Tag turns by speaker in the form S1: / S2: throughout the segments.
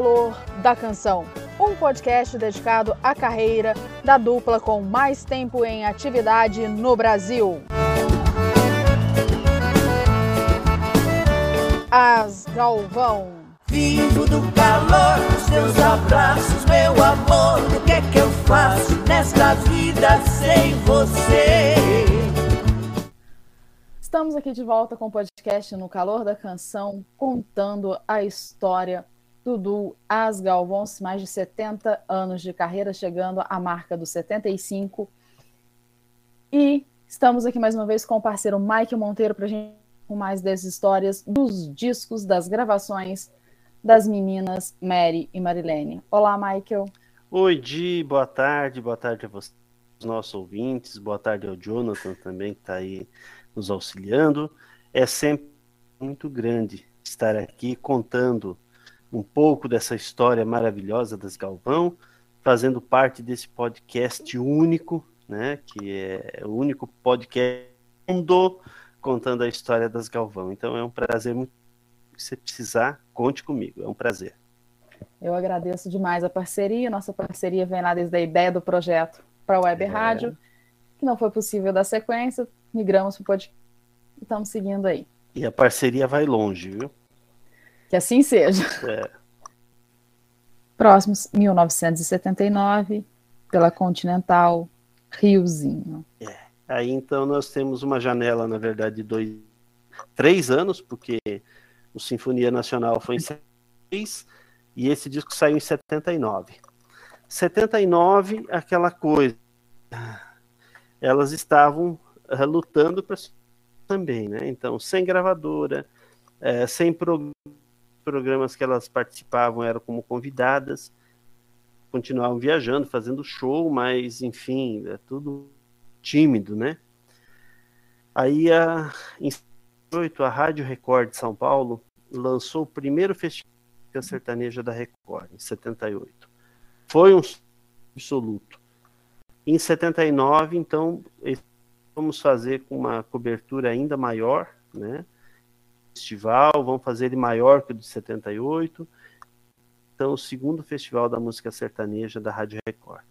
S1: Calor da Canção, um podcast dedicado à carreira da dupla com mais tempo em atividade no Brasil. As Galvão.
S2: Vivo do calor dos teus abraços, meu amor. O que é que eu faço nesta vida sem você?
S1: Estamos aqui de volta com o podcast No Calor da Canção, contando a história As Galvões, mais de 70 anos de carreira, chegando à marca dos 75. E estamos aqui mais uma vez com o parceiro Mike Monteiro para a gente com mais dessas histórias dos discos, das gravações das meninas Mary e Marilene. Olá, Michael.
S3: Oi, Di, boa tarde, boa tarde a vocês, nossos ouvintes, boa tarde ao Jonathan também, que está aí nos auxiliando. É sempre muito grande estar aqui contando um pouco dessa história maravilhosa das Galvão, fazendo parte desse podcast único, né, que é o único podcast do mundo contando a história das Galvão. Então é um prazer muito. Se você precisar, conte comigo. É um prazer.
S1: Eu agradeço demais a parceria. Nossa parceria vem lá desde a ideia do projeto para a Web é. Rádio, que não foi possível dar sequência. Migramos para o podcast e estamos seguindo aí.
S3: E a parceria vai longe, viu?
S1: Que assim seja.
S3: É.
S1: Próximos, 1979, pela Continental, Riozinho.
S3: É. Aí então nós temos uma janela, na verdade, de dois, três anos, porque o Sinfonia Nacional foi em 76 e esse disco saiu em 79. 79, aquela coisa. Elas estavam uh, lutando para também, né? Então, sem gravadora, é, sem pro programas que elas participavam, eram como convidadas, continuavam viajando, fazendo show, mas enfim, é tudo tímido, né? Aí, a, em 2008, a Rádio Record de São Paulo lançou o primeiro festival sertaneja da Record, em 78. Foi um absoluto. Em 79, então, vamos fazer com uma cobertura ainda maior, né? Festival, vamos fazer ele maior que o de 78. Então, o segundo festival da música sertaneja da Rádio Record.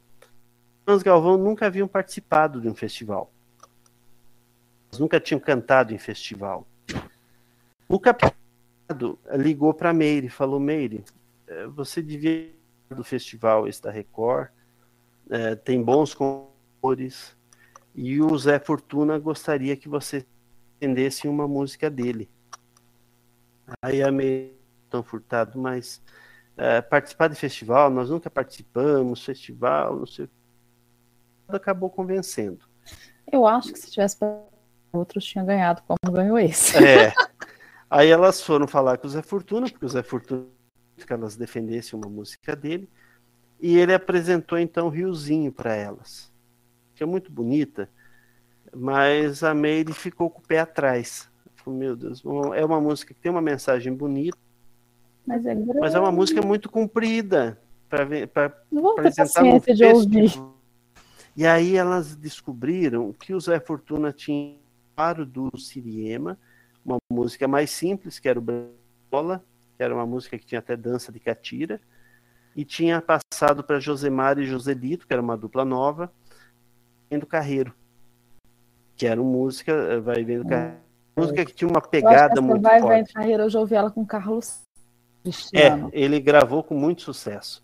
S3: Hans Galvão nunca haviam participado de um festival. Eles nunca tinham cantado em festival. O capitão ligou para Meire e falou: Meire, eh, você devia do festival esse da Record, é, tem bons cantores, e o Zé Fortuna gostaria que você entendesse uma música dele. Aí a Meire, tão furtado, mas é, participar de festival, nós nunca participamos, festival, não sei o acabou convencendo.
S1: Eu acho que se tivesse outros tinha ganhado como ganhou esse.
S3: É. Aí elas foram falar com o Zé Fortuna, porque o Zé Fortuna que elas defendessem uma música dele, e ele apresentou então Riozinho para elas, que é muito bonita, mas a Meire ficou com o pé atrás. Falei, Meu Deus, é uma música que tem uma mensagem bonita,
S1: mas é,
S3: mas é uma música muito comprida para
S1: apresentar no de ouvir.
S3: E aí elas descobriram que o Zé Fortuna tinha para do Siriema, uma música mais simples, que era o Bola, que era uma música que tinha até dança de catira, e tinha passado para Josemar e Joselito, que era uma dupla nova, do Carreiro, que era uma música, eh, vai vendo Carreiro, música que tinha uma pegada muito
S1: vai,
S3: forte.
S1: Vai Carreiro, eu já ouvi ela com Carlos
S3: Cristiano. É, ele gravou com muito sucesso.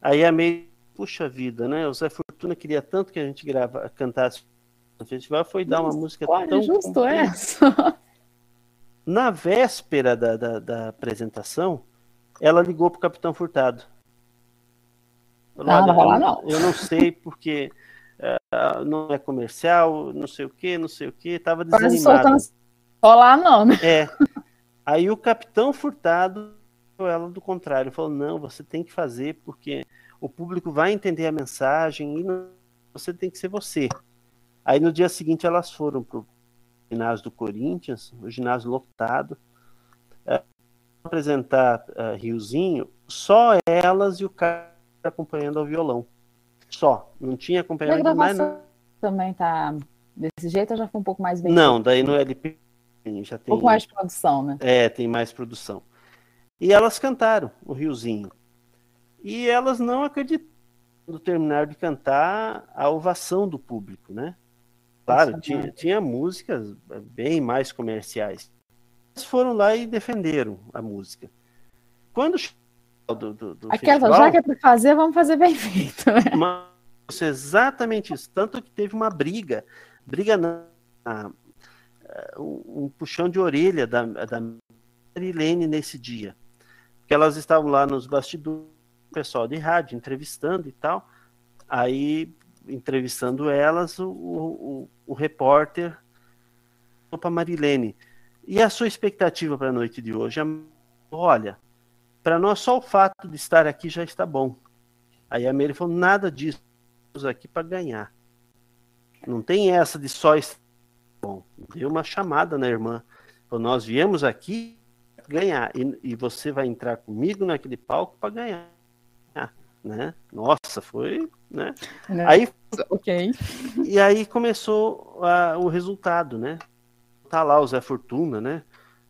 S3: Aí a meio, puxa vida, né? O Zé Fortuna queria tanto que a gente grava, cantasse no festival, foi dar uma música
S1: Olha,
S3: tão
S1: justo
S3: comprida.
S1: essa.
S3: Na véspera da, da, da, apresentação, ela ligou para o Capitão Furtado.
S1: Falou, não, não vai lá não.
S3: Eu não sei porque uh, não é comercial, não sei o que, não sei o que, tava desanimado.
S1: Rolar não, né?
S3: É. Aí o Capitão Furtado ela do contrário, falou: não, você tem que fazer porque o público vai entender a mensagem e não, você tem que ser você. Aí no dia seguinte elas foram para o ginásio do Corinthians, o ginásio lotado, é, apresentar uh, Riozinho, só elas e o cara acompanhando ao violão. Só, não tinha acompanhamento mais
S1: também tá desse jeito ou já foi um pouco mais bem?
S3: Não, daí no LP já tem.
S1: Um pouco mais produção, né?
S3: É, tem mais produção. E elas cantaram o Riozinho. E elas não acreditaram no terminar de cantar a ovação do público, né? Claro, tinha, tinha músicas bem mais comerciais. Eles foram lá e defenderam a música. Quando
S1: do, do, do Aquela, festival, já que é para fazer, vamos fazer bem feito. Né?
S3: Mas, exatamente isso. Tanto que teve uma briga, briga na, um, puxão de orelha da, da Marilene nesse dia. Porque elas estavam lá nos bastidores, pessoal de rádio, entrevistando e tal. Aí, entrevistando elas, o, o, o repórter para Marilene. E a sua expectativa para a noite de hoje? Olha, para nós só o fato de estar aqui já está bom. Aí a Mary falou: nada disso, aqui para ganhar. Não tem essa de só estar. Deu uma chamada na irmã. Falou, nós viemos aqui ganhar e, e você vai entrar comigo naquele palco para ganhar. Né? Nossa, foi, né? né? Aí,
S1: ok.
S3: E aí começou a, o resultado, né? Tá lá o Zé Fortuna, né?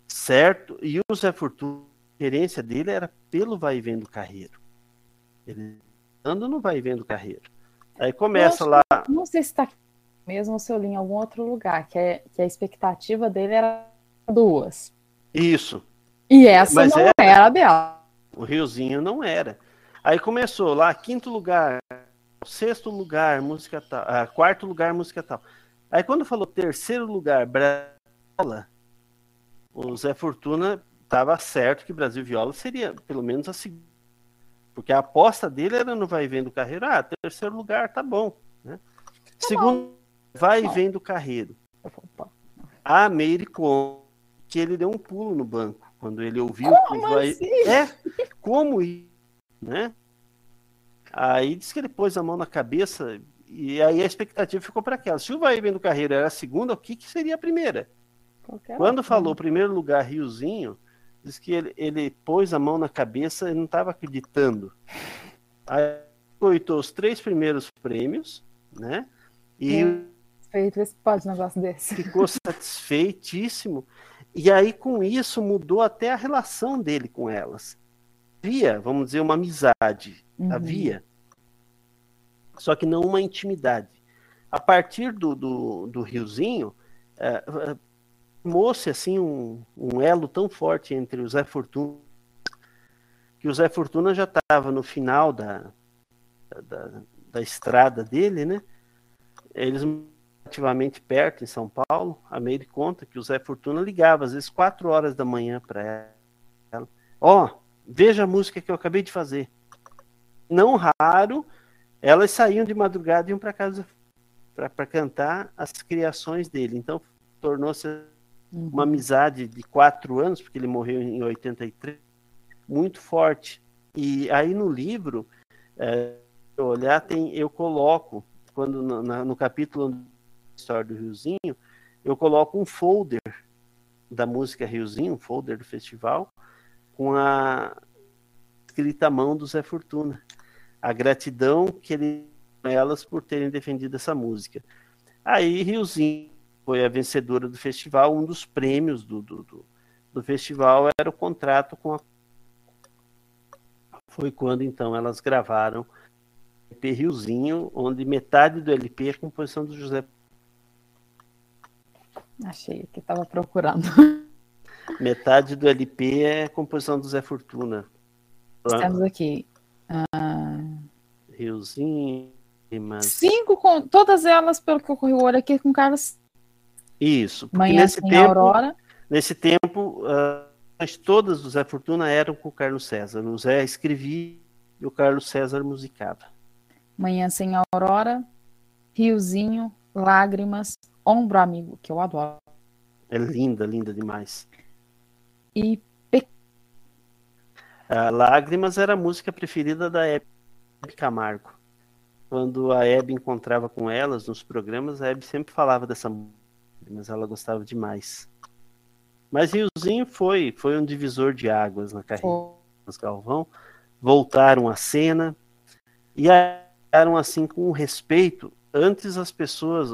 S3: Certo. E o Zé Fortuna referência dele era pelo vai e vem do carreiro. Ele anda no vai e vem do carreiro. Aí começa lá.
S1: Não sei se está mesmo o seu em algum outro lugar, que, é, que a expectativa dele era duas.
S3: Isso.
S1: E essa Mas não era, era a dela.
S3: O Riozinho não era. Aí começou lá, quinto lugar, sexto lugar, música tal, ah, quarto lugar, música tal. Aí quando falou terceiro lugar, Brasil, o Zé Fortuna estava certo que Brasil Viola seria pelo menos a segunda. Porque a aposta dele era no vai e vem do carreiro. Ah, terceiro lugar, tá bom. Né? Tá Segundo. Vai e vem do carreiro. A Meire conta que ele deu um pulo no banco quando ele ouviu
S1: como que vai. Assim?
S3: É, como né? Aí disse que ele pôs a mão na cabeça e aí a expectativa ficou para aquela. Se o vai e vem do carreiro era a segunda, o que, que seria a primeira? Qualquer Quando falou primeiro lugar Riozinho, diz que ele, ele pôs a mão na cabeça e não estava acreditando. Aí coitou os três primeiros prêmios, né? E
S1: Feito, esse pode um negócio desse.
S3: Ficou satisfeitíssimo. E aí, com isso, mudou até a relação dele com elas. Havia, vamos dizer, uma amizade. Uhum. Havia. Só que não uma intimidade. A partir do, do, do Riozinho, é, formou-se assim um, um, elo tão forte entre o Zé Fortuna que o Zé Fortuna já estava no final da, da, da, estrada dele, né? Eles relativamente perto em São Paulo, a meio de conta que o Zé Fortuna ligava às vezes quatro horas da manhã para ela. Ó, oh, veja a música que eu acabei de fazer. Não raro, elas saíam de madrugada e iam para casa para cantar as criações dele. Então tornou-se uhum. uma amizade de quatro anos, porque ele morreu em 83, muito forte. E aí no livro, é, olhar, tem, eu coloco, quando no, no capítulo história do Riozinho, eu coloco um folder da música Riozinho, um folder do festival, com a escrita à mão do Zé Fortuna. A gratidão que ele elas por terem defendido essa música. Aí Riozinho foi a vencedora do festival. Um dos prêmios do, do, do, do festival era o contrato com a. Foi quando então elas gravaram LP Riozinho, onde metade do LP é composição do José.
S1: Achei que estava procurando.
S3: Metade do LP é composição do Zé Fortuna.
S1: Estamos aqui. Uh...
S3: Riozinho.
S1: Mas... Cinco, com todas elas, pelo que ocorreu olho aqui, com Carlos
S3: isso.
S1: Manhã nesse tempo, Aurora.
S3: Nesse tempo, uh, todas do Zé Fortuna eram com o Carlos César. O Zé escrevia e o Carlos César musicava.
S1: Manhã sem Aurora, Riozinho, Lágrimas, Ombro Amigo, que eu adoro.
S3: É linda, linda demais.
S1: E.
S3: A Lágrimas era a música preferida da Hebe Camargo. Quando a Hebe encontrava com elas nos programas, a Hebe sempre falava dessa música, mas ela gostava demais. Mas Riozinho foi, foi um divisor de águas na carreira dos Galvão. Voltaram à cena e eram assim com respeito. Antes as pessoas,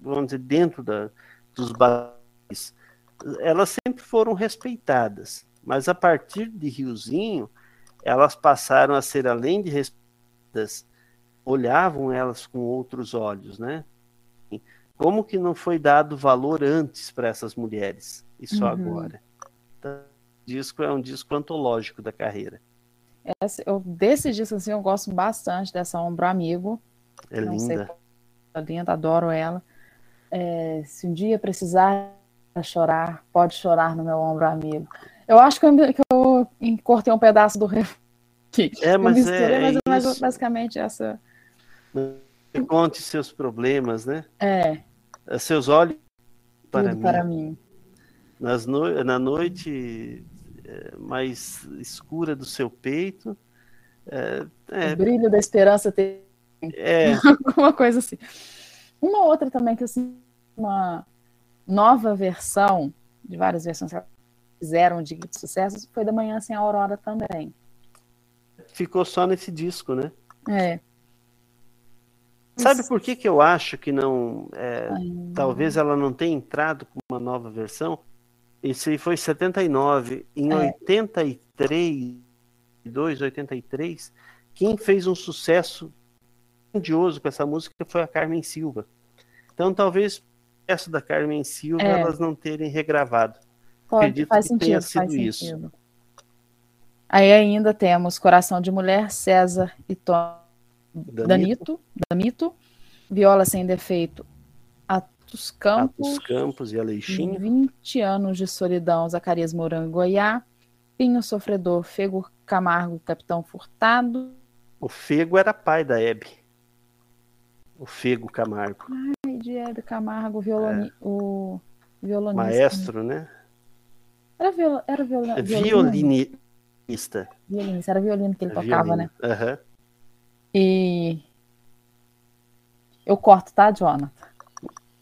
S3: vamos dizer, dentro da, dos bares, elas sempre foram respeitadas. Mas a partir de Riozinho, elas passaram a ser, além de respeitadas, olhavam elas com outros olhos, né? Como que não foi dado valor antes para essas mulheres e só uhum. agora? Então, o disco é um disco antológico da carreira.
S1: Essa, eu, desse disco assim, eu gosto bastante dessa Ombro Amigo.
S3: É não linda. Sei,
S1: é linda, adoro ela. É, se um dia precisar chorar, pode chorar no meu ombro amigo. Eu acho que eu, que eu cortei um pedaço do refrão.
S3: É, mas misturei, é, é
S1: mas, mas basicamente essa.
S3: Conte seus problemas, né?
S1: É.
S3: é seus olhos
S1: para mim. para mim.
S3: Nas no... Na noite é, mais escura do seu peito. É,
S1: é... O brilho da esperança tem.
S3: É.
S1: Alguma coisa assim. Uma outra também que assim, uma nova versão de várias versões que fizeram de sucesso foi da Manhã Sem Aurora também.
S3: Ficou só nesse disco, né?
S1: É.
S3: Sabe por que, que eu acho que não. É, talvez ela não tenha entrado com uma nova versão? Isso aí foi 79. Em é. 83, 2, 83, quem fez um sucesso grandioso com essa música foi a Carmen Silva. Então talvez essa da Carmen Silva é. elas não terem regravado.
S1: Pode, Acredito faz que sentido, tenha sido isso. Sentido. Aí ainda temos Coração de Mulher, César e Tom Danito, Danito, Viola Sem Defeito, Atos Campos,
S3: Atos Campos e Aleixinho.
S1: 20 anos de solidão, Zacarias Morango e Goiá, Pinho Sofredor, Fego Camargo, Capitão Furtado.
S3: O Fego era pai da Hebe. O Fego Camargo.
S1: Ai, de Hebe Camargo, violoni... é. o violonista.
S3: Maestro, né?
S1: Era, viol... era viol...
S3: violinista.
S1: Violinista, era violino que ele é tocava,
S3: violino. né? Uhum.
S1: E eu corto, tá, Jonathan?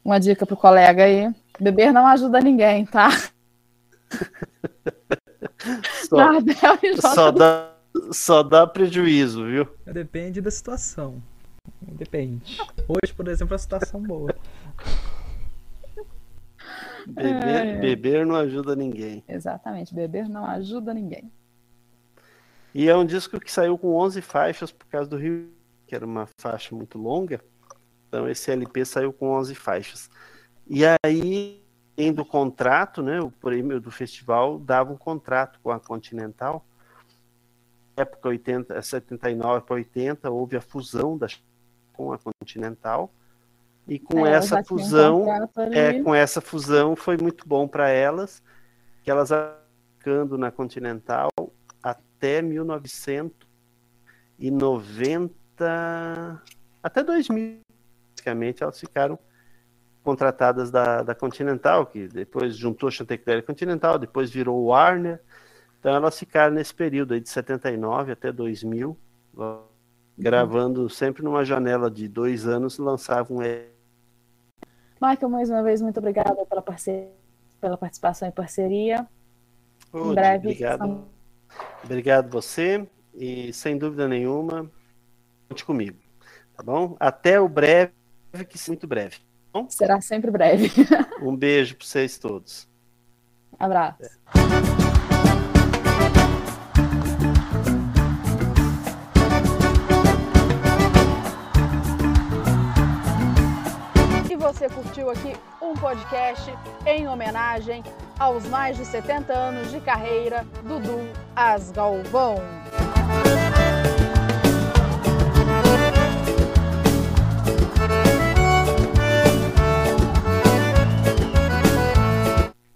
S1: Uma dica pro colega aí. Beber não ajuda ninguém, tá?
S3: só, só, dá, só dá prejuízo, viu?
S4: Depende da situação. Depende. Hoje, por exemplo, é a situação boa.
S3: Beber, é. beber não ajuda ninguém.
S1: Exatamente, beber não ajuda ninguém.
S3: E é um disco que saiu com 11 faixas por causa do Rio, que era uma faixa muito longa. Então esse LP saiu com 11 faixas. E aí, tendo o contrato, né, o prêmio do festival dava um contrato com a Continental. Na época 80, 79 para 80, houve a fusão da com a Continental. E com é, essa fusão, é, com essa fusão foi muito bom para elas, que elas ficando na Continental até 1990, até 2000, basicamente, elas ficaram contratadas da, da Continental, que depois juntou Chantecler Continental, depois virou Warner. Então elas ficaram nesse período aí de 79 até 2000, gravando sempre numa janela de dois anos, lançavam.
S1: Michael, mais uma vez, muito obrigada pela, parceria, pela participação e parceria.
S3: em breve. Obrigado. Obrigado você e sem dúvida nenhuma, conte comigo, tá bom? Até o breve, que muito breve. Tá bom?
S1: Será sempre breve.
S3: um beijo para vocês todos.
S1: Abraço. É. curtiu aqui um podcast em homenagem aos mais de 70 anos de carreira do Dudu Asgalvão.